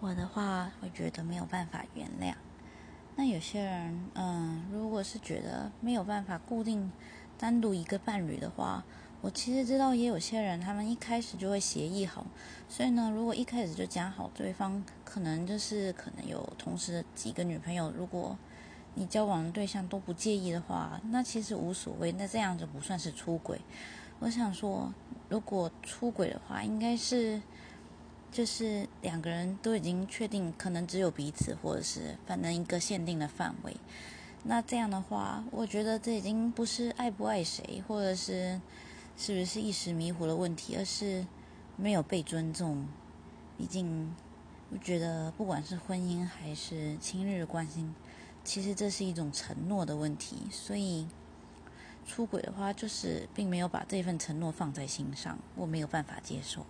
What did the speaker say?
我的话会觉得没有办法原谅。那有些人，嗯，如果是觉得没有办法固定单独一个伴侣的话，我其实知道也有些人，他们一开始就会协议好。所以呢，如果一开始就讲好，对方可能就是可能有同时几个女朋友，如果你交往的对象都不介意的话，那其实无所谓，那这样就不算是出轨。我想说，如果出轨的话，应该是。就是两个人都已经确定，可能只有彼此，或者是反正一个限定的范围。那这样的话，我觉得这已经不是爱不爱谁，或者是是不是一时迷糊的问题，而是没有被尊重。毕竟，我觉得不管是婚姻还是亲日关系，其实这是一种承诺的问题。所以，出轨的话，就是并没有把这份承诺放在心上，我没有办法接受。